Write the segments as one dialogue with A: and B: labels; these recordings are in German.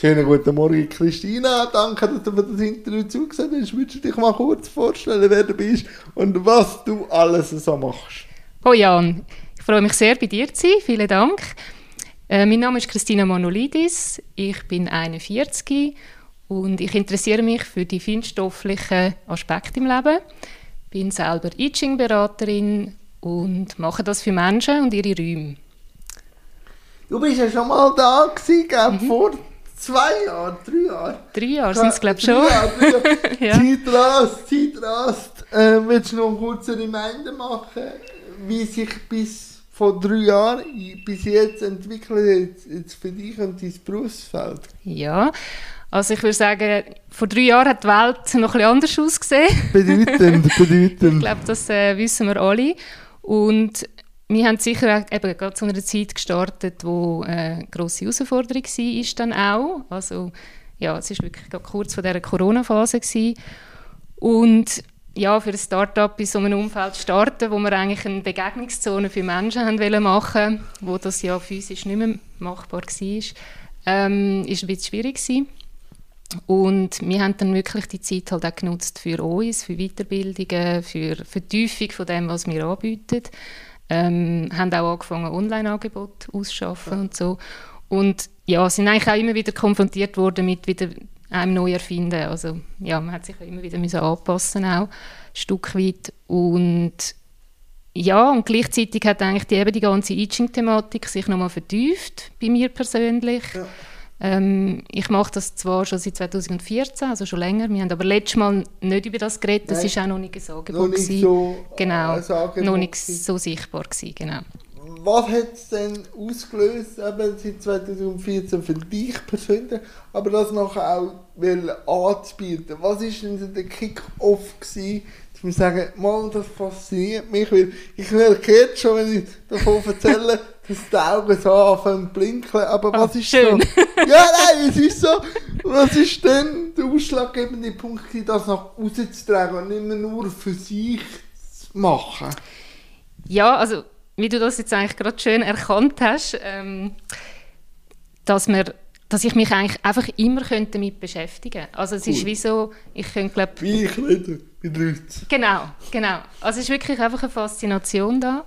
A: Schönen guten Morgen, Christina. Danke, dass du mir das Interview zugesagt hast. Würdest du dich mal kurz vorstellen, wer du bist und was du alles so machst?
B: Oh Jan, ich freue mich sehr, bei dir zu sein. Vielen Dank. Äh, mein Name ist Christina Manolidis. Ich bin 41 und ich interessiere mich für die feinstofflichen Aspekte im Leben. Ich bin selber I Ching-Beraterin und mache das für Menschen und ihre Räume.
A: Du bist ja schon mal da gewesen, mhm. vor zwei Jahren, drei Jahren.
B: Drei Jahre sind es, glaube ich, schon.
A: Jahre, Jahre. ja. Zeit rast, Zeit rast. Äh, willst du noch einen kurzen Reminder machen, wie sich bis vor drei Jahren bis jetzt entwickelt jetzt für dich und dein Berufsfeld?
B: Ja, also ich würde sagen, vor drei Jahren hat die Welt noch ein bisschen anders ausgesehen.
A: Bedeutend, bedeutend.
B: ich glaube, das äh, wissen wir alle. Und wir haben sicher eben gerade zu einer Zeit gestartet, wo eine äh, grosse Herausforderung war, ist dann auch. Also ja, es war wirklich kurz vor dieser Corona-Phase. Und ja, für ein Start-up in so einem Umfeld starten, wo wir eigentlich eine Begegnungszone für Menschen haben wollen machen wo das ja physisch nicht mehr machbar war, ähm, ein bisschen schwierig gewesen. Und wir haben dann wirklich die Zeit halt auch genutzt für uns, für Weiterbildungen, für Vertiefung von dem, was wir anbieten. Ähm, haben auch angefangen, Online-Angebote auszuschaffen ja. und so. Und ja, sind eigentlich auch immer wieder konfrontiert worden mit wieder einem neu erfinden. Also ja, man hat sich immer wieder müssen anpassen auch, ein Stück weit. Und ja, und gleichzeitig hat eigentlich die, eben die ganze Itching-Thematik sich nochmal vertieft, bei mir persönlich. Ja. Ähm, ich mache das zwar schon seit 2014, also schon länger. Wir haben aber letztes Mal nicht über das geredet. Das war auch noch nicht ein Angebot.
A: Noch nicht so,
B: genau, äh, noch nicht so sichtbar gewesen, genau.
A: Was hat es denn ausgelöst, eben seit 2014 für dich persönlich, aber das nachher auch anzubieten? Was war denn der Kick-Off dass wir sagen, mal, das fasziniert mich, weil ich merke jetzt schon, wenn ich davon erzähle, dass die Augen so anfangen zu blinken, aber was oh, ist
B: schön.
A: so? Ja, nein, es ist so, was ist denn der ausschlaggebende Punkt, das nach außen zu tragen und nicht mehr nur für sich zu machen?
B: Ja, also, wie du das jetzt eigentlich gerade schön erkannt hast, ähm, dass wir dass ich mich eigentlich einfach immer damit beschäftigen könnte. Also es cool. ist wie so, ich könnte glaube...
A: Wie ich rede mit Leuten.
B: Genau, genau. Also es ist wirklich einfach eine Faszination da.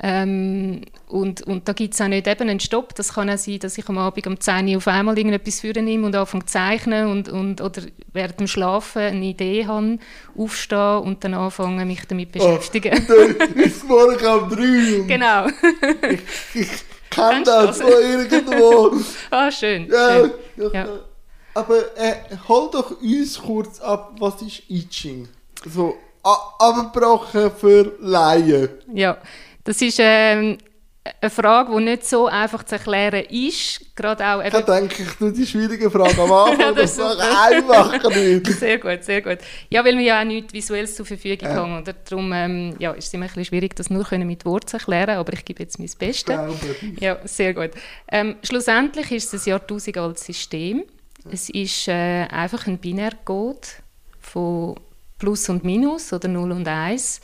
B: Ähm, und, und da gibt es auch nicht eben einen Stopp. Das kann auch sein, dass ich am Abend um 10 Uhr auf einmal irgendetwas vornehme und anfange zu zeichnen und, und, oder während dem Schlafen eine Idee habe, aufstehe und dann anfange, mich damit zu ah, beschäftigen.
A: Oh, ist morgen um 3 Uhr.
B: Genau.
A: ich, ich kenne das von irgendwo.
B: ah, schön.
A: Ja,
B: schön.
A: ja. Aber äh, hol doch uns kurz ab, was ist Itching? So, abgebrochen für Laien.
B: Ja. Das ist ähm, eine Frage, die nicht so einfach zu erklären ist. Gerade auch
A: eben, da denke ich, nur die schwierige Frage am Anfang, ja, das, das einfach nicht.
B: Sehr gut, sehr gut. Ja, weil wir ja auch nichts Visuelles zur Verfügung ja. haben. Oder darum ähm, ja, ist es immer ein bisschen schwierig, das nur mit Worten zu erklären, aber ich gebe jetzt mein Bestes. Ja, sehr gut. Ähm, schlussendlich ist es ein Jahrtausend altes System. Es ist äh, einfach ein Binärcode von Plus und Minus oder 0 und 1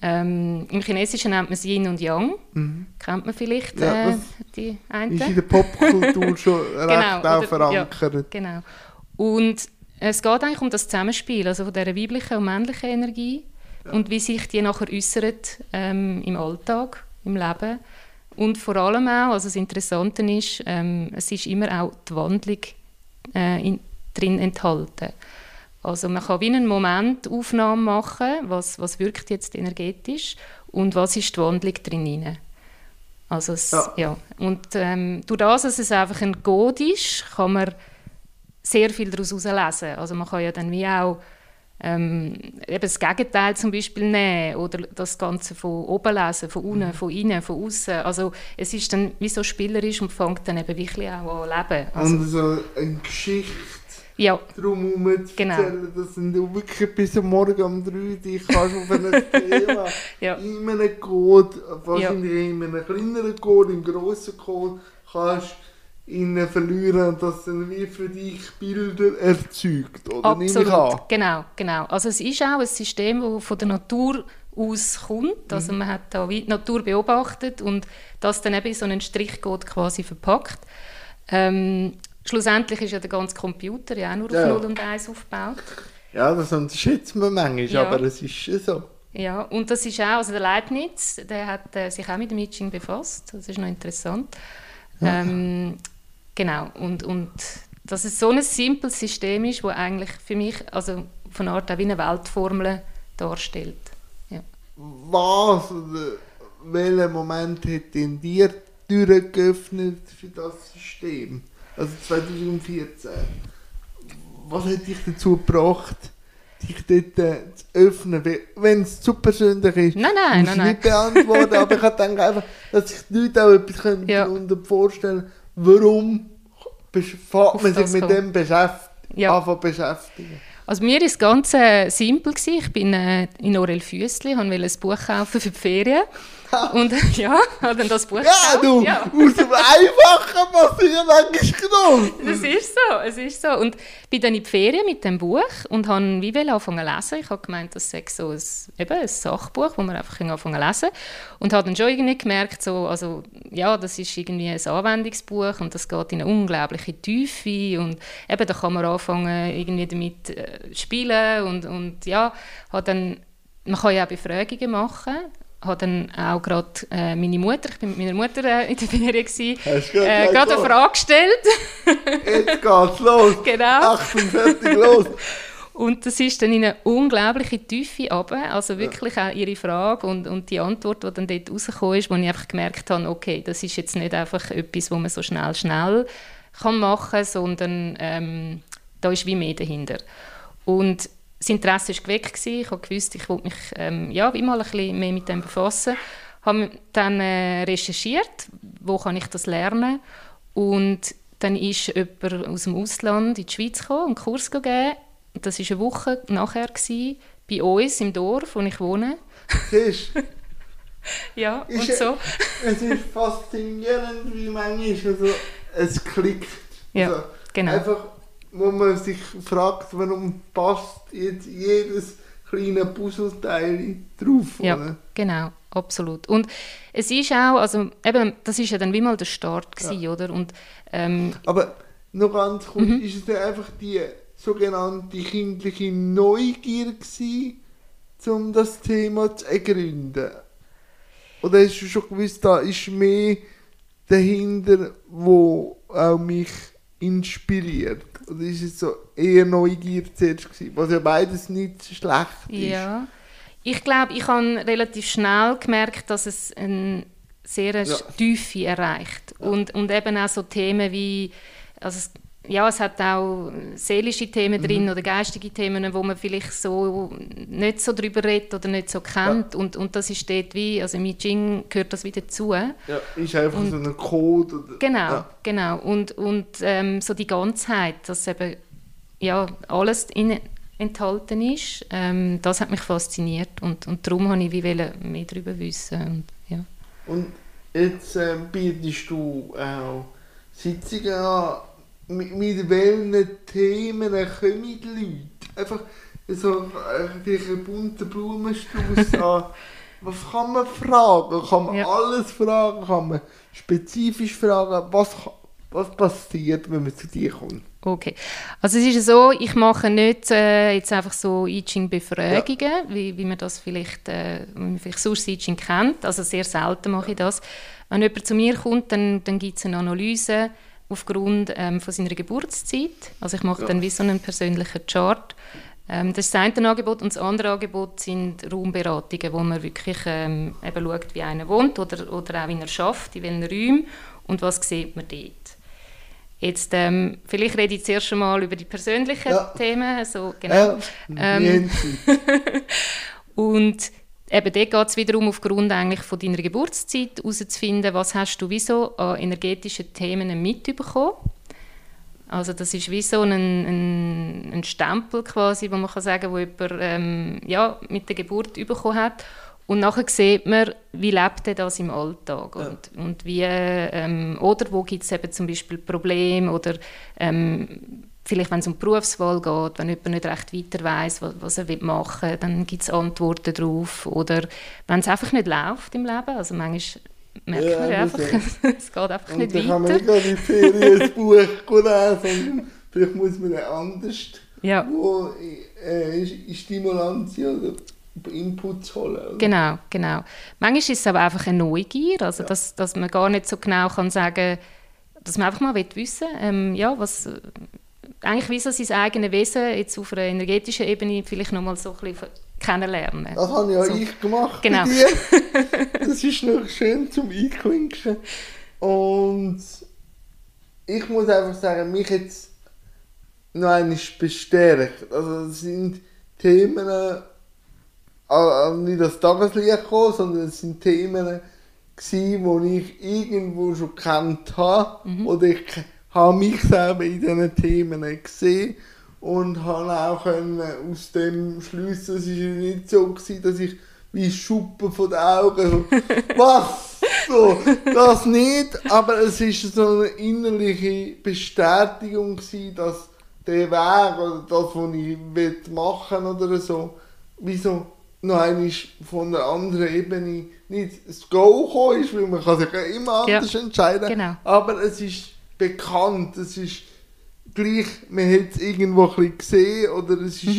B: ähm, Im Chinesischen nennt man es Yin und Yang. Mhm. Kennt man vielleicht ja, äh, die einen?
A: Ist in der Popkultur schon recht genau, auch verankert. Ja,
B: genau. Und es geht eigentlich um das Zusammenspiel, also von dieser weiblichen und männlichen Energie ja. und wie sich die nachher äußert ähm, im Alltag, im Leben. Und vor allem auch, also das Interessante ist, ähm, es ist immer auch die Wandlung äh, in, drin enthalten. Also man kann wie eine Momentaufnahme machen, was, was wirkt jetzt energetisch und was ist die Wandlung drin. Also es, ja. ja. Und ähm, durch das, dass es einfach ein Code ist, kann man sehr viel daraus herauslesen. Also man kann ja dann wie auch ähm, eben das Gegenteil zum Beispiel nehmen oder das Ganze von oben lesen, von unten, mhm. von innen, von außen. Also es ist dann wie so spielerisch und fängt dann eben wirklich auch an leben.
A: Also, und so eine Geschichte
B: ja.
A: drumherum zu genau. erzählen, dass du wirklich bis Morgen um 3 dich kannst auf ein Thema ja. in einem Code, wahrscheinlich ja. in einem kleineren Code, im grossen Code, kannst innen verlieren und das dann wie für dich Bilder erzeugt, oder?
B: Absolut, genau, genau. Also es ist auch ein System, das von der Natur aus kommt, also mhm. man hat da die Natur beobachtet und das dann eben in so einen Strichcode quasi verpackt. Ähm, schlussendlich ist ja der ganze Computer ja auch nur auf
A: Ja.
B: 0 und 1 aufgebaut.
A: Ja, das unterschätzt man manchmal,
B: Ja.
A: aber es ist schon so.
B: Ja, und das ist auch, also der Leibniz, der hat äh, sich auch mit dem I Ching befasst, das ist noch interessant. Ähm, genau, und, und dass es so ein simples System ist, wo eigentlich für mich, also von Art auch wie eine Weltformel darstellt. Ja.
A: Was oder welcher Moment hat in dir die Türen geöffnet für das System? Also 2014. Was hat dich dazu gebracht, dich dort äh, zu öffnen? Wenn es zu persönlich ist,
B: Nein, nein,
A: muss
B: nein,
A: ich nicht beantworten, aber ich denke einfach, dass sich die Leute auch etwas können
B: Ja.
A: darunter vorstellen warum befasst man sich
B: das
A: mit
B: kommt.
A: dem beschäft
B: Ja.
A: beschäftigen.
B: Also mir war es ganz äh, simpel. Gewesen. Ich bin äh, in Orel Füssli, wollte ein Buch kaufen für die Ferien. Und ja, habe dann das Buch
A: Ja,
B: gekauft.
A: du,
B: Ja.
A: aus dem Einfachen passiert manchmal groß.
B: Es ist so, es ist so. Und bin dann in die Ferien mit dem Buch und habe wie will anfangen zu lesen. Ich habe gemeint, das sei so ein, eben ein Sachbuch, wo man einfach anfangen zu lesen Und habe dann schon irgendwie gemerkt, so, also, ja, das ist irgendwie ein Anwendungsbuch und das geht in eine unglaubliche Tiefe und eben, da kann man anfangen, irgendwie damit äh, spielen und, und ja, habe dann, man kann ja auch Befragungen machen habe dann auch gerade äh, meine Mutter, ich bin mit meiner Mutter äh, in der Ferien, gewesen, äh, gerade eine? Frage gestellt.
A: Jetzt geht's los.
B: Genau.
A: 48 los.
B: Und das ist dann in eine unglaubliche Tiefe runter. Also wirklich auch ihre Frage und, und die Antwort, die dann dort rausgekommen ist, wo ich einfach gemerkt habe, okay, das ist jetzt nicht einfach etwas, was man so schnell, schnell kann machen kann, sondern ähm, da ist wie mehr dahinter. Und das Interesse war geweckt. gewesen. Ich habe gewusst, ich wollte mich ähm, ja, mal ein bisschen mehr mit dem befassen. habe dann äh, recherchiert, wo kann ich das lernen und dann ist jemand aus dem Ausland in die Schweiz gekommen, einen Kurs gegeben. Das war eine Woche nachher gewesen, bei uns im Dorf, wo ich wohne.
A: Siehst
B: Ja, und
A: Ist-
B: so.
A: es ist faszinierend, wie manchmal also, es klickt.
B: Ja,
A: Also,
B: genau.
A: Einfach, wo man sich fragt, warum passt jetzt jedes kleine Puzzleteil drauf.
B: Ja,
A: oder?
B: genau, absolut. Und es ist auch, also eben, das ist ja dann wie mal der Start gewesen, oder? Und ähm,
A: Aber noch ganz kurz,
B: Mhm.
A: ist es dann einfach die sogenannte kindliche Neugier gewesen, um das Thema zu ergründen? Oder hast du schon gewusst, da ist mehr dahinter, wo auch mich inspiriert? Oder ist es so eher Neugier zuerst gewesen, was ja beides nicht schlecht ist?
B: Ja. Ich glaube, ich habe relativ schnell gemerkt, dass es eine sehr
A: Ja.
B: Tiefe erreicht. Und, und eben auch so Themen wie, also es, ja, es hat auch seelische Themen
A: Mhm.
B: drin oder geistige Themen, wo man vielleicht so nicht so drüber redet oder nicht so kennt. Und, und das ist dort wie, also im I Ching gehört das wieder dazu.
A: Ja, ist einfach
B: Und-
A: so ein Code. Oder,
B: Genau,
A: Ja.
B: genau. Und, und ähm, so die Ganzheit, dass eben ja, alles in, enthalten ist, ähm, das hat mich fasziniert und, und darum habe ich wie mehr darüber wissen. Und, ja.
A: Und jetzt ähm, bietest du auch Sitzungen an. Mit, mit welchen Themen kommen die Leute? Einfach so äh, vielleicht einen bunten Blumenstrauß an. Was kann man fragen? Kann man
B: Ja.
A: alles fragen? Kann man spezifisch fragen? Was, was passiert, wenn man zu dir kommt?
B: Okay. Also es ist ja so, ich mache nicht äh, jetzt einfach so I Ching-Befragungen, wie, wie man das vielleicht, äh, man vielleicht sonst I Ching kennt. Also sehr selten mache ich das. Wenn jemand zu mir kommt, dann, dann gibt es eine Analyse aufgrund ähm, von seiner Geburtszeit. Also ich mache
A: Ja.
B: dann wie so einen persönlichen Chart. Ähm, das ist das eine Angebot und das andere Angebot sind Raumberatungen, wo man wirklich ähm, eben schaut, wie einer wohnt oder, oder auch wie er schafft, in welchen Räumen und was sieht man dort. Jetzt, ähm, vielleicht rede ich zuerst schon mal über die persönlichen
A: Ja.
B: Themen. Also, genau.
A: Ja,
B: Ähm. Und eben dort geht es wiederum aufgrund eigentlich von deiner Geburtszeit herauszufinden, was hast du wieso an energetischen Themen mitbekommen. Also das ist wie so ein, ein, ein Stempel quasi, wo man kann sagen, wo jemand ähm, ja, mit der Geburt bekommen hat. Und nachher sieht man, wie lebt er das im Alltag
A: Ja.
B: und, und wie, ähm, oder wo gibt es eben zum Beispiel Probleme oder ähm, vielleicht wenn es um die Berufswahl geht, wenn jemand nicht recht weiter weiß, was, er will machen will, dann gibt es Antworten darauf. Oder wenn es einfach nicht läuft im Leben, also manchmal merkt
A: Ja,
B: man einfach, es geht einfach
A: Und
B: nicht
A: dann kann man
B: weiter.
A: nicht in die Ferien ein Buch lesen, sondern vielleicht muss man anders
B: Ja,
A: wo, äh, Stimulanz oder Inputs holen. Oder?
B: genau, genau. Manchmal ist es aber einfach eine Neugier, also
A: Ja.
B: dass, dass man gar nicht so genau kann sagen dass man einfach mal will wissen ähm, ja, was eigentlich wie so sein eigenes Wesen jetzt auf einer energetischen Ebene vielleicht nochmal so ein bisschen kennenlernen.
A: Das habe ja
B: So.
A: ich gemacht
B: Genau.
A: bei dir. Das ist noch schön zum Einklinken. Und ich muss einfach sagen, mich jetzt noch einmal bestärkt. Also es sind Themen, äh, nicht das Tageslicht gekommen, sondern es sind Themen die ich irgendwo schon gekannt habe. Oder ich habe mich selber in diesen Themen gesehen und habe auch können aus dem schliessen, es war ja nicht so, gewesen, dass ich wie Schuppen von den Augen was? So, das nicht, aber es ist so eine innerliche Bestätigung gewesen, dass der Weg oder das, was ich will machen oder so, wieso noch einmal von einer anderen Ebene nicht das Go gekommen ist, weil man kann sich ja immer
B: Ja,
A: anders entscheiden,
B: genau.
A: aber es ist bekannt, es ist gleich, man hat es irgendwo ein bisschen gesehen oder es ist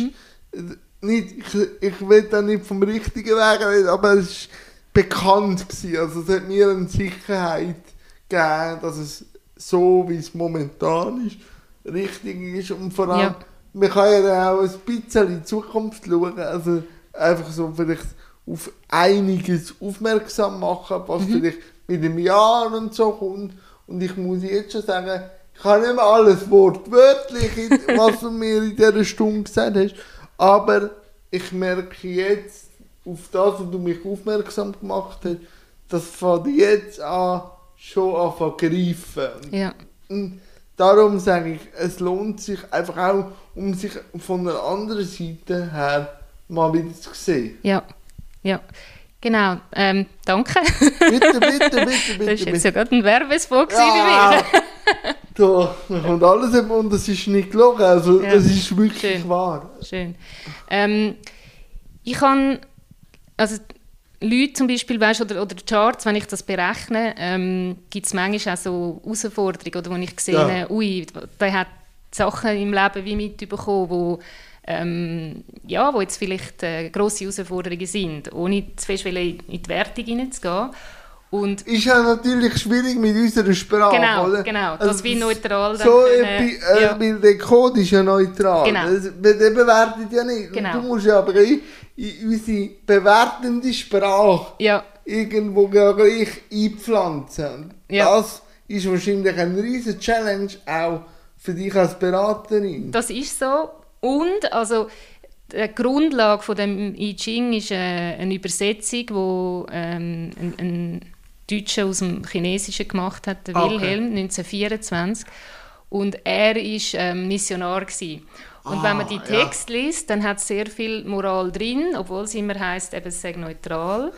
B: Mhm.
A: nicht, ich, ich will da nicht vom richtigen Weg reden, aber es ist bekannt gewesen, also es hat mir eine Sicherheit gegeben, dass es so, wie es momentan ist, richtig ist und vor allem,
B: Ja.
A: man kann ja dann auch ein bisschen in die Zukunft schauen, also einfach so vielleicht auf einiges aufmerksam machen, was
B: Mhm.
A: vielleicht mit dem Jahr und so kommt. Und ich muss jetzt schon sagen, ich kann nicht mehr alles wortwörtlich, was du mir in dieser Stunde gesagt hast, aber ich merke jetzt, auf das, was du mich aufmerksam gemacht hast, das fängt jetzt an, schon an zu greifen.
B: Ja,
A: Und darum sage ich, es lohnt sich einfach auch, um sich von einer anderen Seite her mal wieder zu sehen.
B: ja, ja. Genau, ähm, danke.
A: Bitte, bitte, bitte, bitte.
B: Das war jetzt ja gerade ein Werbespot
A: Ja,
B: bei mir.
A: da da kommt alles eben und das ist nicht gelogen, also
B: Ja.
A: es ist wirklich
B: Schön.
A: wahr.
B: Schön. Ähm, ich kann, also Leute zum Beispiel, weißt, oder, oder Charts, wenn ich das berechne, ähm, gibt es manchmal auch so Herausforderungen, oder wo ich sehe,
A: Ja.
B: ui, der hat Sachen im Leben wie mitbekommen, wo ähm, ja, wo jetzt vielleicht äh, grosse Herausforderungen sind, ohne zu fest in die Wertung hineinzugehen. Und
A: Ist ja natürlich schwierig mit unserer Sprache,
B: Genau,
A: oder?
B: genau, das wie neutral
A: So,
B: können,
A: äh,
B: ja.
A: weil der Code ist ja neutral.
B: Genau.
A: Das, der bewertet ja nicht.
B: Genau.
A: Und du musst ja aber in, in unsere bewertende Sprache
B: ja,
A: irgendwo gleich einpflanzen.
B: Ja.
A: Das ist wahrscheinlich eine riesige Challenge auch für dich als Beraterin.
B: Das ist so. Und also die Grundlage von dem I Ching ist äh, eine Übersetzung, wo ähm, ein, ein Deutscher aus dem Chinesischen gemacht hat, der
A: Ah, okay.
B: Wilhelm 1924. Und er ist ähm, Missionar gewesen. Und
A: Ah,
B: wenn man die
A: ja.
B: Texte liest, dann hat es sehr viel Moral drin, obwohl es immer heißt, eben es sei neutral.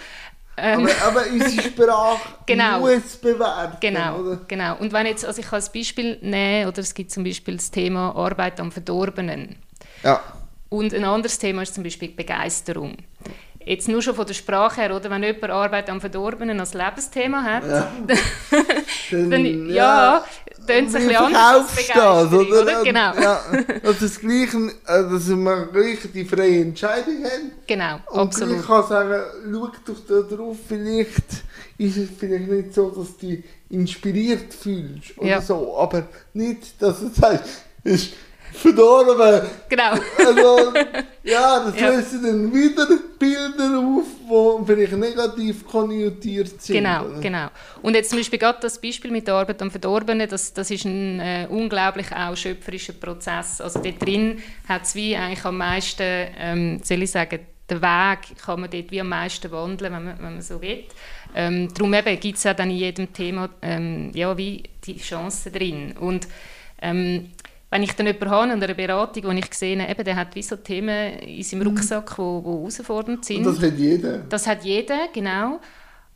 B: Ähm,
A: Aber, aber unsere Sprache
B: Genau.
A: muss bewerten,
B: Genau,
A: oder?
B: genau. Und wenn jetzt, also ich kann ein Beispiel nehmen, oder es gibt zum Beispiel das Thema Arbeit am Verdorbenen.
A: Ja.
B: Und ein anderes Thema ist zum Beispiel Begeisterung. Jetzt nur schon von der Sprache her, oder? Wenn jemand Arbeit am Verdorbenen als Lebensthema hat,
A: Ja.
B: dann ja, tönt es ein bisschen anders
A: das,
B: oder?
A: oder?
B: Genau.
A: Ja, dass, das gleiche, äh, dass wir gleich die freie Entscheidung haben.
B: Genau,
A: Und
B: absolut.
A: ich kann sagen, schau doch da drauf, vielleicht ist es vielleicht nicht so, dass du dich inspiriert fühlst oder
B: Ja.
A: so, aber nicht, dass du sagst, ist verdorben.
B: Genau.
A: Also, ja, das
B: Ja.
A: lösen dann wieder Bilder auf, die vielleicht negativ konnotiert sind.
B: Genau, genau. Und jetzt zum Beispiel gerade das Beispiel mit der Arbeit am Verdorbenen, das, das ist ein äh, unglaublich auch schöpferischer Prozess. Also dort drin hat es wie eigentlich am meisten, ähm, soll ich sagen, den Weg kann man dort wie am meisten wandeln, wenn man, wenn man so will. Ähm, darum gibt es ja dann in jedem Thema ähm, ja, wie die Chancen drin. Und ähm, wenn ich dann jemanden habe und eine Beratung, wo ich sehe, eben, der hat wie so Themen in seinem Rucksack, wo, wo herausfordernd sind.
A: Und das hat jeder.
B: Das hat jeder, genau.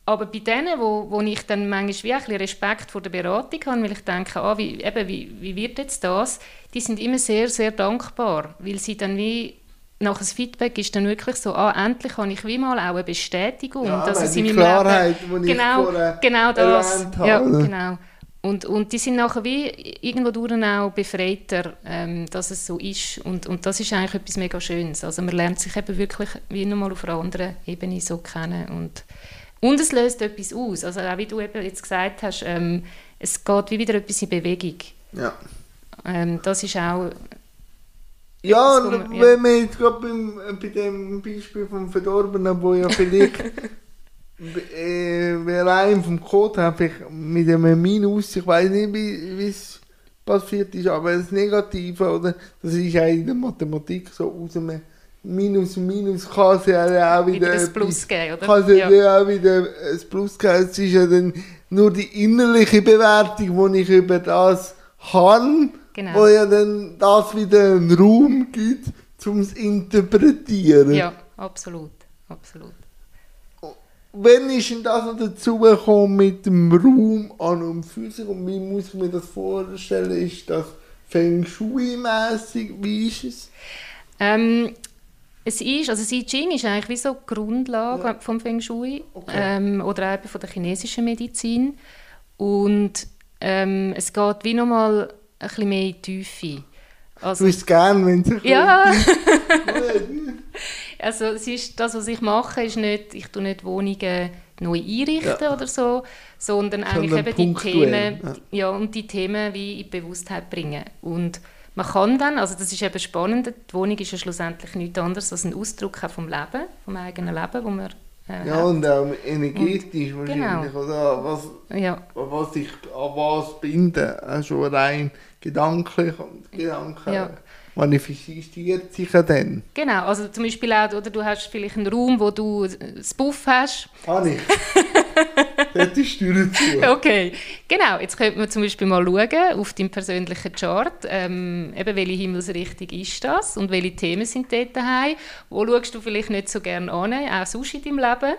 B: Aber bei denen, wo, wo ich dann manchmal wie ein bisschen Respekt vor der Beratung habe, weil ich denke, ah, wie, eben, wie, wie wird jetzt das, die sind immer sehr, sehr dankbar, weil sie dann wie nach das Feedback ist dann wirklich so, ah, endlich habe ich wie mal auch eine Bestätigung,
A: Ja,
B: dass es
A: die
B: in meinem
A: Klarheit,
B: Leben...
A: die ich
B: genau,
A: vorher
B: genau das.
A: erwähnt habe,
B: Ja, genau. Und, und die sind nachher wie irgendwo durch auch befreiter, ähm, dass es so ist. Und, und das ist eigentlich etwas mega Schönes. Also man lernt sich eben wirklich wie nochmal auf einer anderen Ebene so kennen. Und, und es löst etwas aus. Also auch wie du eben jetzt gesagt hast, ähm, es geht wie wieder etwas in Bewegung.
A: Ja.
B: Ähm, das ist auch...
A: Ja,
B: kann man- ja.
A: wenn wir jetzt gerade beim, äh, bei dem Beispiel vom Verdorbenen, wo ja vielleicht äh, wer einen vom Code hat, vielleicht mit einem Minus, ich weiß nicht, wie es passiert ist, aber das Negative, oder, das ist auch in der Mathematik so aus einem Minus Minus kann es ja auch wieder,
B: Wieder ein Plus geben, oder?
A: Kann es
B: Ja.
A: ja. auch wieder ein Plus geben. Es ist ja dann nur die innerliche Bewertung, die ich über das habe,
B: Genau.
A: wo ja dann das wieder einen Raum gibt, um es zu interpretieren.
B: Ja, absolut. absolut.
A: Wann ist denn das noch dazugekommen mit dem Raum an und für sich und wie muss ich mir das vorstellen? Ist das Feng Shui-mässig? Wie ist es?
B: Ähm, es ist, also I Ching ist eigentlich wie so die Grundlage vom Feng Shui
A: Okay.
B: ähm, oder eben von der chinesischen Medizin. Und ähm, es geht wie nochmal ein bisschen mehr in die Tiefe. Also,
A: wüsste gerne, wenn es
B: ja. also es ist, das, was ich mache, ist nicht, ich tue nicht Wohnungen neu einrichten
A: Ja.
B: oder so, sondern eigentlich eben die Themen,
A: ja.
B: ja. und die Themen wie in die Bewusstheit bringen. Und man kann dann, also das ist eben spannend, die Wohnung ist ja schlussendlich nichts anderes als ein Ausdruck auch vom Leben, vom eigenen Leben, wo man äh,
A: Ja,
B: hat.
A: und auch energetisch wahrscheinlich.
B: Genau.
A: Oder was,
B: ja,
A: an was ich an was binde. Also schon rein gedanklich und Gedanken
B: Ja.
A: Manifestiert sich ja dann.
B: genau. Also zum Beispiel auch, oder du hast vielleicht einen Raum, wo du das Buff hast.
A: Habe ich. Dort ist die zu.
B: Okay, genau. Jetzt könnte man zum Beispiel mal schauen auf deinem persönlichen Chart, ähm, eben welche Himmelsrichtung ist das und welche Themen sind dort daheim. Wo schaust du vielleicht nicht so gerne an, auch sonst in deinem Leben.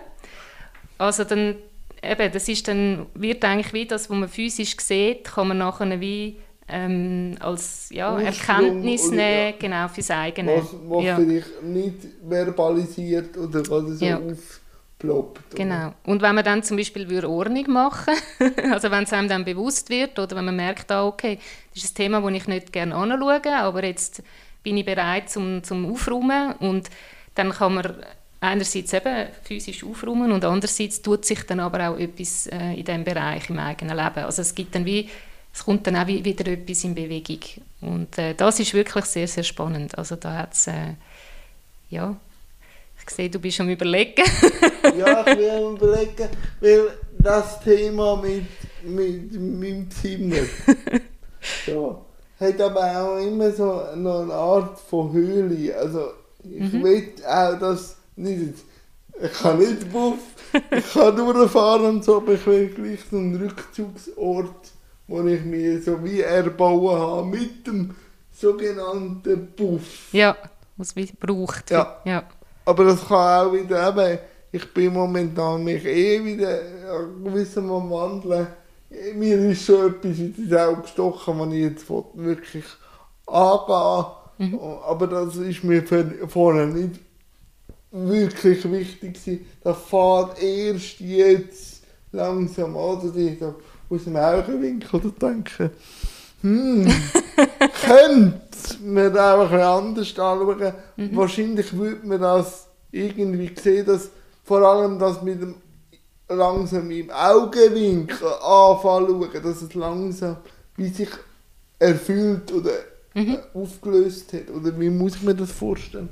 B: Also dann, eben, das ist dann, wird eigentlich wie das, was man physisch sieht, kann man nachher wie ähm, als ja,
A: Ursprung
B: Erkenntnis nehmen,
A: ja.
B: genau, fürs eigene.
A: Was, was
B: ja.
A: vielleicht nicht verbalisiert oder was so
B: Ja.
A: aufploppt.
B: Genau. Und wenn man dann zum Beispiel würde Ordnung machen also wenn es einem dann bewusst wird oder wenn man merkt, ah, okay, das ist ein Thema, das ich nicht gerne anschaue, aber jetzt bin ich bereit zum, zum Aufräumen und dann kann man einerseits eben physisch aufräumen und andererseits tut sich dann aber auch etwas äh, in diesem Bereich im eigenen Leben. Also es gibt dann wie, es kommt dann auch wie, wieder etwas in Bewegung und äh, das ist wirklich sehr, sehr spannend. Also da hat es, äh, ja, ich sehe, du bist am überlegen.
A: Ja, ich will am überlegen, weil das Thema mit, mit meinem Zimmer ja, hat aber auch immer so noch eine Art von Höhle. Also ich will auch, dass nicht, ich kann nicht buff, ich kann durchfahren und so, aber ich will gleich so einen Rückzugsort, wo ich mir so wie erbauen habe mit dem sogenannten Buff.
B: Ja, was es braucht.
A: Ja.
B: ja.
A: Aber das kann auch wieder eben, ich bin momentan mich eh wieder gewissen am Wandeln. Mir ist schon etwas ins Auge gestochen, was ich jetzt wirklich angehe.
B: Mhm.
A: Aber das ist mir vor- vorher nicht wirklich wichtig gewesen. Das fährt erst jetzt langsam an, dass ich aus dem Augenwinkel da denke, hm, könnte man da auch ein anders anschauen. Wahrscheinlich würde man das irgendwie sehen, dass vor allem das mit dem langsam im Augenwinkel anfangen schauen, dass es langsam wie sich erfüllt oder äh, aufgelöst hat. Oder wie muss ich mir das vorstellen?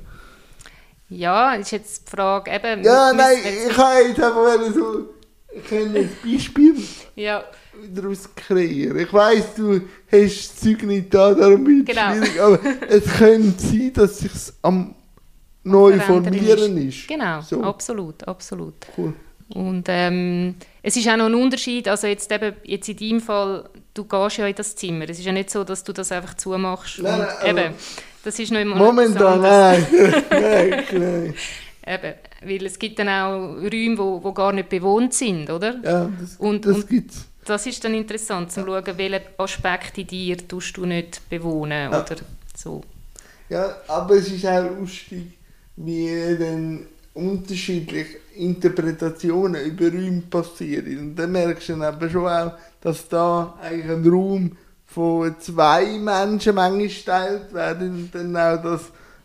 B: Ja, ist jetzt die Frage, eben...
A: Ja, nein, ich kann jetzt einfach so ich kann ein Beispiel
B: Ja,
A: daraus kreieren. Ich weiss, du hast das Zeug nicht da, darum wird es
B: Genau.
A: schwierig, aber es könnte sein, dass sich am neu formieren ist.
B: genau,
A: So.
B: absolut, absolut.
A: Cool.
B: Und ähm, es ist auch noch ein Unterschied, also jetzt eben, jetzt in deinem Fall, du gehst ja in das Zimmer. Es ist ja nicht so, dass du das einfach zumachst.
A: Nein,
B: und
A: nein,
B: eben, das ist noch immer
A: Momentan, nein. nein, nein.
B: Eben, weil es gibt dann auch Räume, wo gar nicht bewohnt sind, oder?
A: Ja, das,
B: Und-
A: das
B: und-
A: gibt's.
B: Das ist dann interessant, zu schauen, welchen Aspekt in dir tust du nicht bewohnen
A: Ja.
B: oder so.
A: Ja, aber es ist auch lustig. wie dann unterschiedliche Interpretationen über Räume passieren. Und dann merkst du dann eben schon auch, dass da eigentlich ein Raum von zwei Menschen manchmal geteilt werden und dann auch das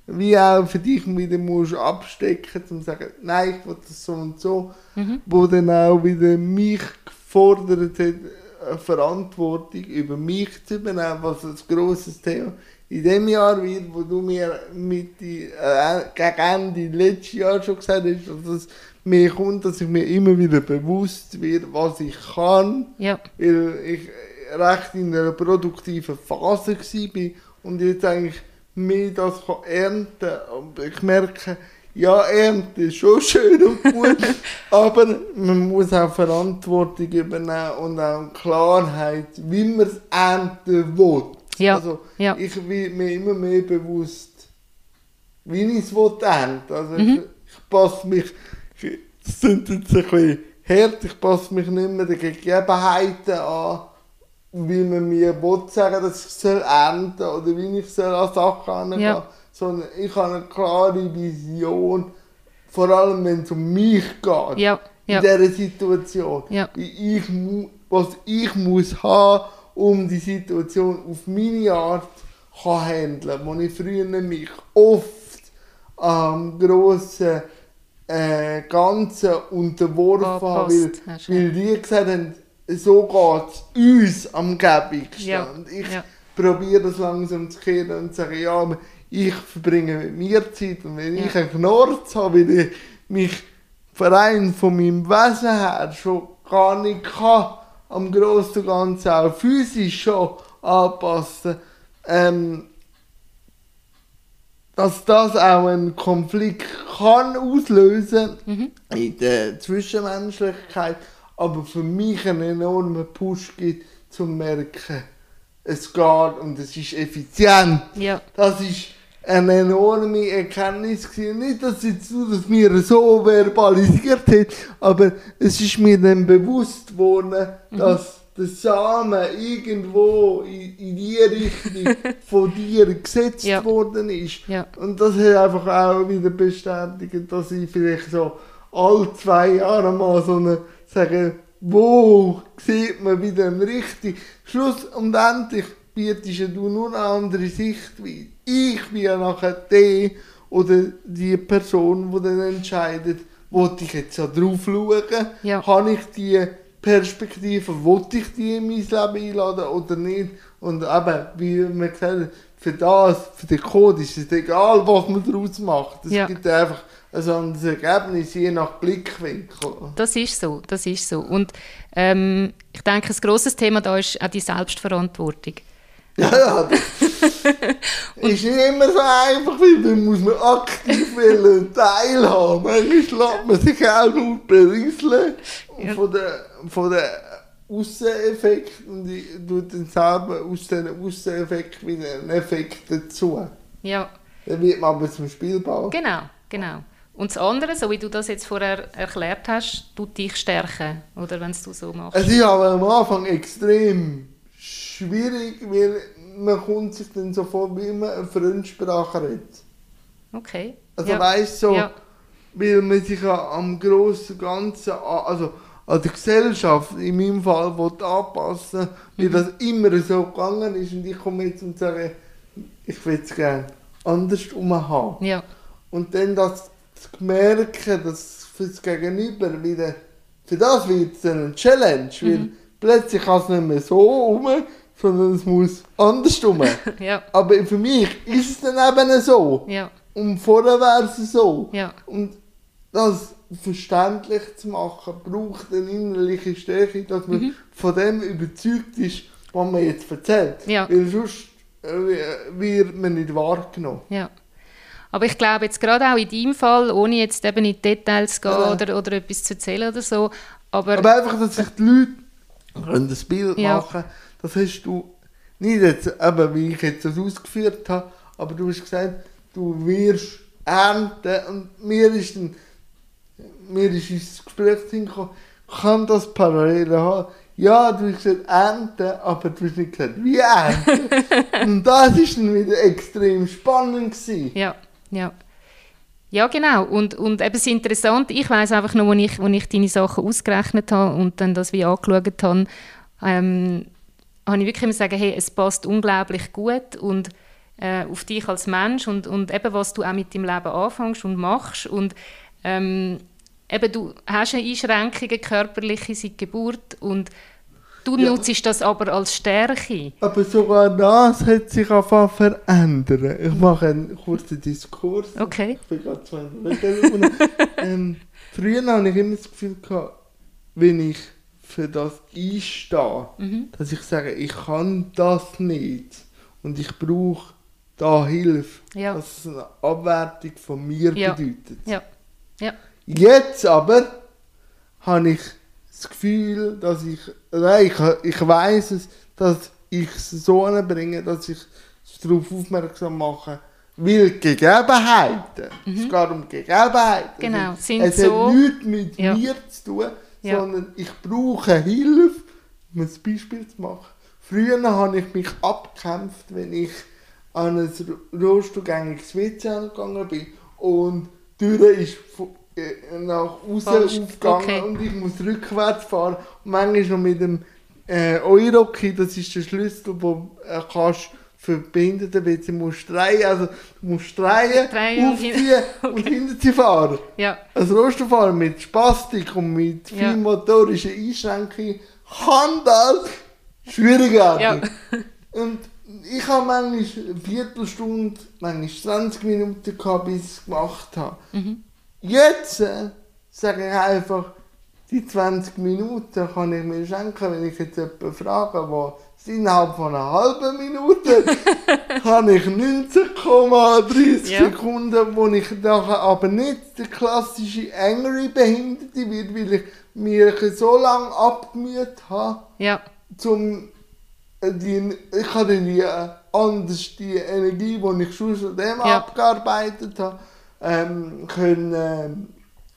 A: wie auch für dich wieder musst abstecken, um zu sagen, nein, ich will das so und so,
B: Mhm.
A: wo dann auch wieder mich gefordert hat, eine Verantwortung über mich zu übernehmen, was ein grosses Thema. In dem Jahr wird, wo du mir mit die, äh, gegen Ende letztes Jahr schon gesagt hast, dass es mir kommt, dass ich mir immer wieder bewusst wird, was ich kann,
B: Ja,
A: weil ich recht in einer produktiven Phase war und jetzt eigentlich mehr das kann ernten. Aber ich merke, ja, Ernte ist schon schön und gut, aber man muss auch Verantwortung übernehmen und auch Klarheit, wie man es ernten will.
B: Ja,
A: Also,
B: ja.
A: ich bin mir immer mehr bewusst, wie ich es ernten. Also, ich,
B: Mhm.
A: ich passe mich, ich- das sind jetzt ein bisschen hart, ich passe mich nicht mehr den Gegebenheiten an, wie man mir will sagen, dass ich soll ernten oder wie ich soll an Sachen herangehen
B: Ja.
A: Sondern ich habe eine klare Vision, vor allem wenn es um mich geht,
B: ja, ja,
A: in dieser Situation.
B: Ja.
A: Wie ich, was ich muss haben, um die Situation auf meine Art kann handeln, wo ich früher mich oft am grossen äh, Ganzen unterworfen habe, weil, weil die gesagt haben, so geht es uns am gäbigsten.
B: Ja,
A: Und ich
B: ja.
A: probiere das langsam zu kehren und zu sagen, ja, ich verbringe mit mir Zeit und wenn
B: Ja.
A: ich einen Knorz habe, weil ich mich rein von meinem Wesen her schon gar nicht kann, am Großen und Ganzen auch physisch schon anpassen, ähm, dass das auch einen Konflikt kann auslösen
B: Mhm.
A: in der Zwischenmenschlichkeit, aber für mich einen enormen Push gibt, zu merken, es geht und es ist effizient.
B: ja,
A: Das ist eine enorme Erkenntnis gewesen. Nicht, dass jetzt du das mir so verbalisiert hat, aber es ist mir dann bewusst geworden,
B: Mhm.
A: dass der Samen irgendwo in, in die Richtung von dir gesetzt
B: Ja.
A: worden ist.
B: ja,
A: Und das hat einfach auch wieder bestätigt, dass ich vielleicht so alle zwei Jahre mal so eine sage, wo sieht man wieder richtig Schluss und endlich bietest du nur eine andere Sichtweise. Ich bin ja nachher der oder die Person, die dann entscheidet, wollte ich jetzt ja drauf schauen,
B: Ja.
A: habe ich die Perspektive, wollte ich die in mein Leben einladen oder nicht? Und eben, wie man gesagt hat, für das, für den Code ist es egal, was man daraus macht. Es
B: Ja.
A: gibt einfach ein anderes Ergebnis, je nach Blickwinkel.
B: das ist so, das ist so. Und ähm, ich denke, ein grosses Thema da ist auch die Selbstverantwortung.
A: Ja, ja. Ist nicht immer so einfach, weil dann muss man aktiv wollen, teilhaben. Manchmal lässt man sich auch nur berieseln
B: Ja.
A: von der, von der Ausseneffekt und ich tue dann selber aus diesen Ausseneffekt wieder einen Effekt dazu.
B: Ja,
A: Dann wird man aber zum Spielball.
B: genau, genau. Und das andere, so wie du das jetzt vorher erklärt hast, tut dich stärken, oder wenn es du so machst.
A: Es ist aber am Anfang extrem schwierig, weil man kommt sich dann so vor, wie man eine Fremdsprache redet.
B: Okay.
A: Also
B: ja.
A: weißt so,
B: Ja.
A: weil man sich ja am grossen Ganzen, an- also an der Gesellschaft in meinem Fall will anpassen weil
B: Mhm.
A: das immer so gegangen ist und ich komme jetzt und sage, ich will es gerne andersrum haben.
B: Ja,
A: Und dann das zu merken, dass für das Gegenüber wieder, für das wird es eine Challenge, weil
B: Mhm.
A: plötzlich kann es nicht mehr so rum, sondern es muss andersrum.
B: ja,
A: Aber für mich ist es dann eben so.
B: ja,
A: Und vorher wäre es so.
B: ja,
A: Und das verständlich zu machen, braucht eine innerliche Stärke, dass man
B: Mhm.
A: von dem überzeugt ist, was man jetzt erzählt.
B: Ja.
A: Weil sonst äh, wird man nicht wahrgenommen.
B: ja. Aber ich glaube jetzt gerade auch in deinem Fall, ohne jetzt eben in die Details zu gehen
A: Ja.
B: oder, oder etwas zu erzählen oder so, aber,
A: Aber einfach, dass sich die Leute können das Bild
B: Ja.
A: machen das hast du nicht jetzt, eben, wie ich jetzt das ausgeführt habe, aber du hast gesagt, du wirst ernten und mir ist, ein, mir ist ins Gespräch hingekommen, kann das parallel haben? Ja, du hast gesagt ernten, aber du hast nicht gesagt, wie ernten. und das ist dann wieder extrem spannend gewesen.
B: ja, ja. Ja, genau. Und, und eben das Interessante, ich weiß einfach noch, als ich, als ich deine Sachen ausgerechnet habe und dann das wie angeschaut habe, ähm, habe ich wirklich immer sagen, hey, es passt unglaublich gut und äh, auf dich als Mensch und, und eben, was du auch mit deinem Leben anfängst und machst und ähm, eben, du hast eine Einschränkungen körperliche seit Geburt und du
A: Ja.
B: nutzt das aber als Stärke.
A: Aber sogar das hat sich einfach verändert. Ich mache einen kurzen Diskurs.
B: Okay.
A: Ich bin gerade zwei Minuten. ähm, früher hatte ich immer das Gefühl, gehabt, wenn ich für das einstehe,
B: Mhm.
A: dass ich sage, ich kann das nicht und ich brauche da Hilfe,
B: Ja.
A: dass es eine Abwertung von mir
B: Ja.
A: bedeutet.
B: Ja. Ja.
A: Jetzt aber habe ich das Gefühl, dass ich, nein, ich, ich weiß es, dass ich es so bringe, dass ich darauf aufmerksam mache, weil Gegebenheiten, es geht um Gegebenheiten,
B: Mhm. Genau,
A: es,
B: sind
A: es
B: so-
A: hat nichts mit
B: Ja.
A: mir zu tun,
B: Ja.
A: sondern ich brauche Hilfe, um ein Beispiel zu machen. Früher habe ich mich abgekämpft, wenn ich an ein rollstuhlgängiges WC gegangen bin und die Tür ist äh, nach außen aufgegangen
B: Okay.
A: und ich muss rückwärts fahren. Und manchmal noch mit dem äh, Euroki, das ist der Schlüssel, den äh, kannst für behinderte WC musst drehen. Also du musst drehen,
B: Drehen und
A: aufziehen und hinter sie fahren.
B: Ja.
A: Als Rollstuhlfahrer mit Spastik und mit
B: Ja.
A: vielen motorischen Einschränkungen kann das schwierig werden.
B: Ja.
A: Und ich habe manchmal eine Viertelstunde, manchmal 20 Minuten gehabt, bis ich es gemacht habe.
B: Mhm.
A: Jetzt äh, sage ich einfach, die 20 Minuten kann ich mir schenken, wenn ich jetzt jemanden frage, es innerhalb von einer halben Minute habe ich 19,30
B: Ja.
A: Sekunden, wo ich nachher aber nicht der klassische Angry Behinderte wird, weil ich mich so lange abgemüht habe,
B: Ja.
A: zum äh, die, ich habe die äh, anders die Energie, die ich schon dem
B: Ja.
A: abgearbeitet habe, ähm, können, ähm,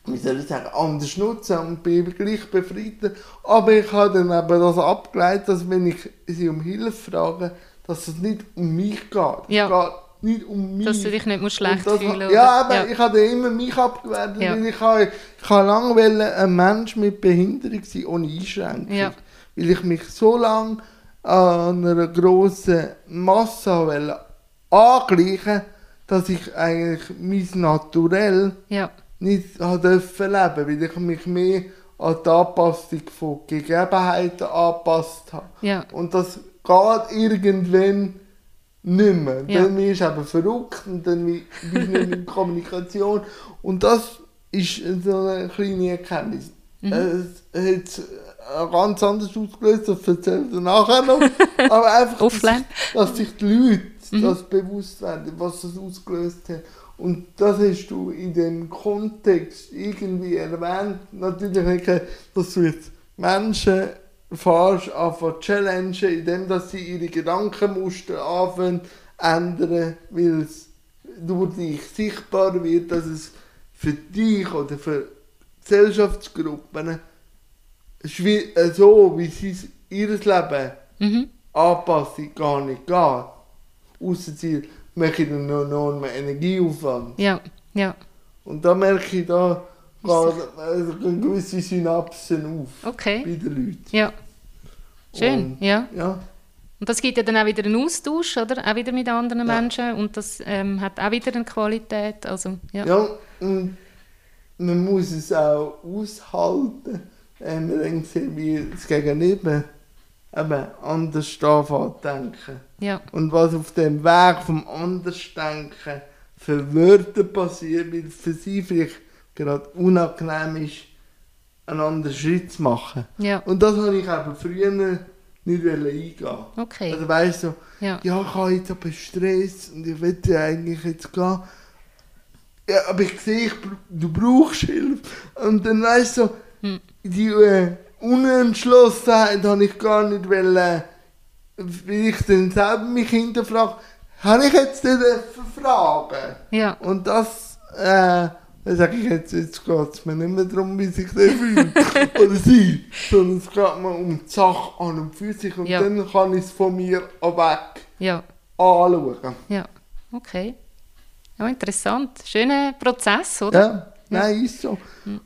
A: wie soll ich sagen, anders nutzen und bin gleich befriedet. Aber ich habe dann eben das abgeleitet, dass wenn ich sie um Hilfe frage, dass es nicht um mich geht.
B: Ja.
A: Es geht nicht um mich.
B: Dass du dich nicht musst schlecht
A: das-
B: fühlen
A: Ja, aber
B: ja.
A: ich habe immer mich abgewertet,
B: Ja.
A: weil ich habe, ich habe lange wollen, ein Mensch mit Behinderung sein, ohne Einschränkung.
B: Ja.
A: Weil ich mich so lange an einer grossen Masse wollte angleichen, dass ich eigentlich mein Naturell
B: Ja.
A: Nicht dürfen leben, weil ich mich mehr an die Anpassung von Gegebenheiten angepasst habe.
B: Ja.
A: Und das geht irgendwann nicht mehr.
B: Ja.
A: Dann du eben verrückt und dann bist du nicht in Kommunikation. Und das ist so eine kleine Erkenntnis.
B: Mhm.
A: Es hat ganz anders ausgelöst, das erzähle ich nachher noch. Aber einfach, dass, dass sich die Leute
B: Mhm.
A: das bewusst werden, was das ausgelöst hat. Und das hast du in dem Kontext irgendwie erwähnt. Natürlich nicht, dass du jetzt Menschen fährst, anfangen challengen, indem dass sie ihre Gedankenmuster anfangen ändern, weil es durch dich sichtbar wird, dass es für dich oder für Gesellschaftsgruppen so, wie sie es- ihr Leben
B: Mhm.
A: Anpassung gar nicht geht. Ausser sie machen einen enormen Energieaufwand.
B: Ja. Ja.
A: Und da merke ich, da also gehen gewisse Synapsen auf
B: Okay.
A: bei den Leuten.
B: Ja. Schön.
A: Und,
B: Ja.
A: ja.
B: Und das gibt ja dann auch wieder einen Austausch, oder? Auch wieder mit anderen
A: Ja.
B: Menschen. Und das ähm, hat auch wieder eine Qualität. Also, ja.
A: Ja, und man muss es auch aushalten, wenn man dann sieht, wie das Gegenüber eben anders anfängt denken.
B: Ja.
A: Und was auf dem Weg vom Andersdenken für Wörter passiert, weil für sie vielleicht gerade unangenehm ist, einen anderen Schritt zu machen.
B: Ja.
A: Und das habe ich eben früher nicht eingehen.
B: Okay.
A: Also weißt du,
B: Ja.
A: ja, ich habe jetzt aber Stress und ich will ja eigentlich jetzt gehen. Ja, aber ich sehe, ich, du brauchst Hilfe. Und dann weißt du,
B: Hm.
A: die äh, Unentschlossenheit habe ich gar nicht wollen, weil ich dann selber mich hinterfrage, habe ich jetzt nicht fragen?
B: Ja.
A: Und das, äh, dann sage ich jetzt, jetzt geht es mir nicht mehr darum, wie sich der fühlt oder sie, sondern es geht mir um die Sache an und für sich und
B: Ja.
A: dann kann ich es von mir auch weg
B: Ja.
A: anschauen.
B: Ja. Okay. Ja, interessant. Schöner Prozess, oder?
A: Ja, nein, ist so.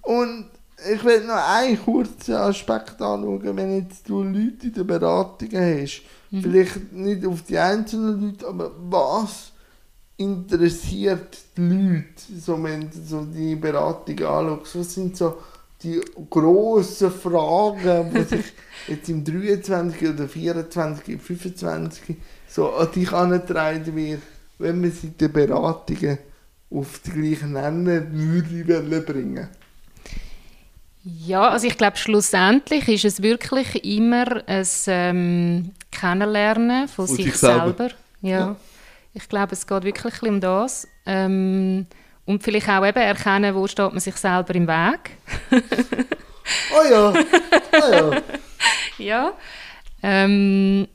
A: Und ich will noch einen kurzen Aspekt anschauen, wenn jetzt du Leute in der Beratung hast. Vielleicht nicht auf die einzelnen Leute, aber was interessiert die Leute, so, wenn du so die Beratung anschaust? Was sind so die grossen Fragen, die sich jetzt im 23 oder 24, 25 so an dich angetragen wird, wenn man sie in den Beratungen auf die gleichen Nenner würde bringen
B: Ja, also ich glaube, schlussendlich ist es wirklich immer ein ähm, Kennenlernen von,
A: Von
B: sich,
A: sich selber.
B: selber. Ja.
A: Ja.
B: Ich glaube, es geht wirklich um das. Ähm, und vielleicht auch eben erkennen, wo steht man sich selber im Weg.
A: Oh ja, oh ja.
B: Ja. Ähm,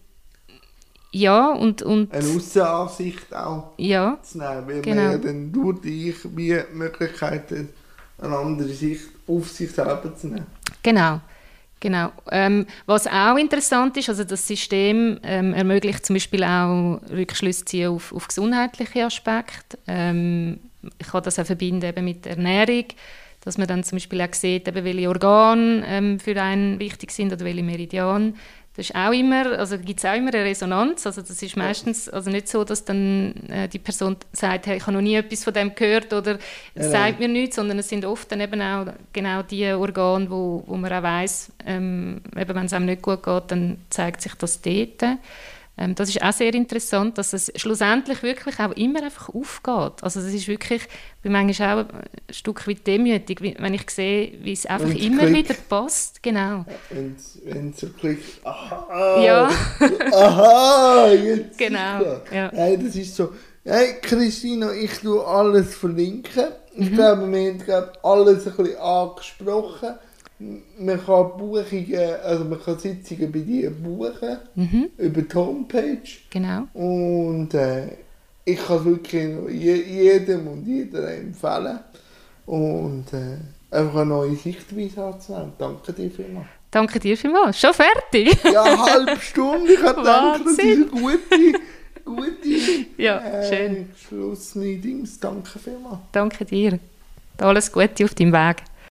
B: ja, und, und
A: Eine Aussenansicht auch
B: ja,
A: zu nehmen, weil
B: Genau.
A: man ja dann durch dich wie die Möglichkeit hat, eine andere Sicht auf sich selber zu nehmen.
B: Genau. Genau. Ähm, was auch interessant ist, also das System ähm, ermöglicht zum Beispiel auch Rückschlüsse ziehen auf, auf gesundheitliche Aspekte. Ähm, ich kann das auch verbinden eben mit Ernährung, dass man dann zum Beispiel auch sieht, eben welche Organe ähm, für einen wichtig sind oder welche Meridian. Das ist auch immer, also gibt es auch immer eine Resonanz. Also das ist meistens also nicht so, dass dann äh, die Person sagt, hey, ich habe noch nie etwas von dem gehört oder es sagt mir nichts, sondern es sind oft dann eben auch genau die Organe, wo, wo man auch weiss, ähm, eben wenn es einem nicht gut geht, dann zeigt sich das dort. Ähm, das ist auch sehr interessant, dass es schlussendlich wirklich auch immer einfach aufgeht. Also das ist wirklich, ich bin manchmal auch ein Stück weit demütig, wenn ich sehe, wie es einfach
A: Wenn's
B: immer
A: klickt.
B: wieder passt. Genau.
A: Wenn es so klickt, aha,
B: Ja.
A: aha, jetzt
B: Genau, ja.
A: Nein, das ist so. Hey, Christina, ich tue alles verlinken. Ich
B: Mhm.
A: glaube, wir haben glaube, alles ein bisschen angesprochen. Man kann Buchungen, also man kann Sitzungen bei dir buchen
B: Mhm,
A: über die Homepage.
B: genau.
A: Und äh, ich kann es wirklich jedem und jeder empfehlen. Und äh, einfach eine neue Sichtweise anzunehmen. Danke dir vielmals.
B: Danke dir vielmals. Schon fertig?
A: Ja, eine halbe Stunde. Ich habe gedacht, das ist gute, gute
B: Ja,
A: äh,
B: schön.
A: Schlussmeetings. Danke vielmals.
B: Danke dir. Alles Gute auf deinem Weg.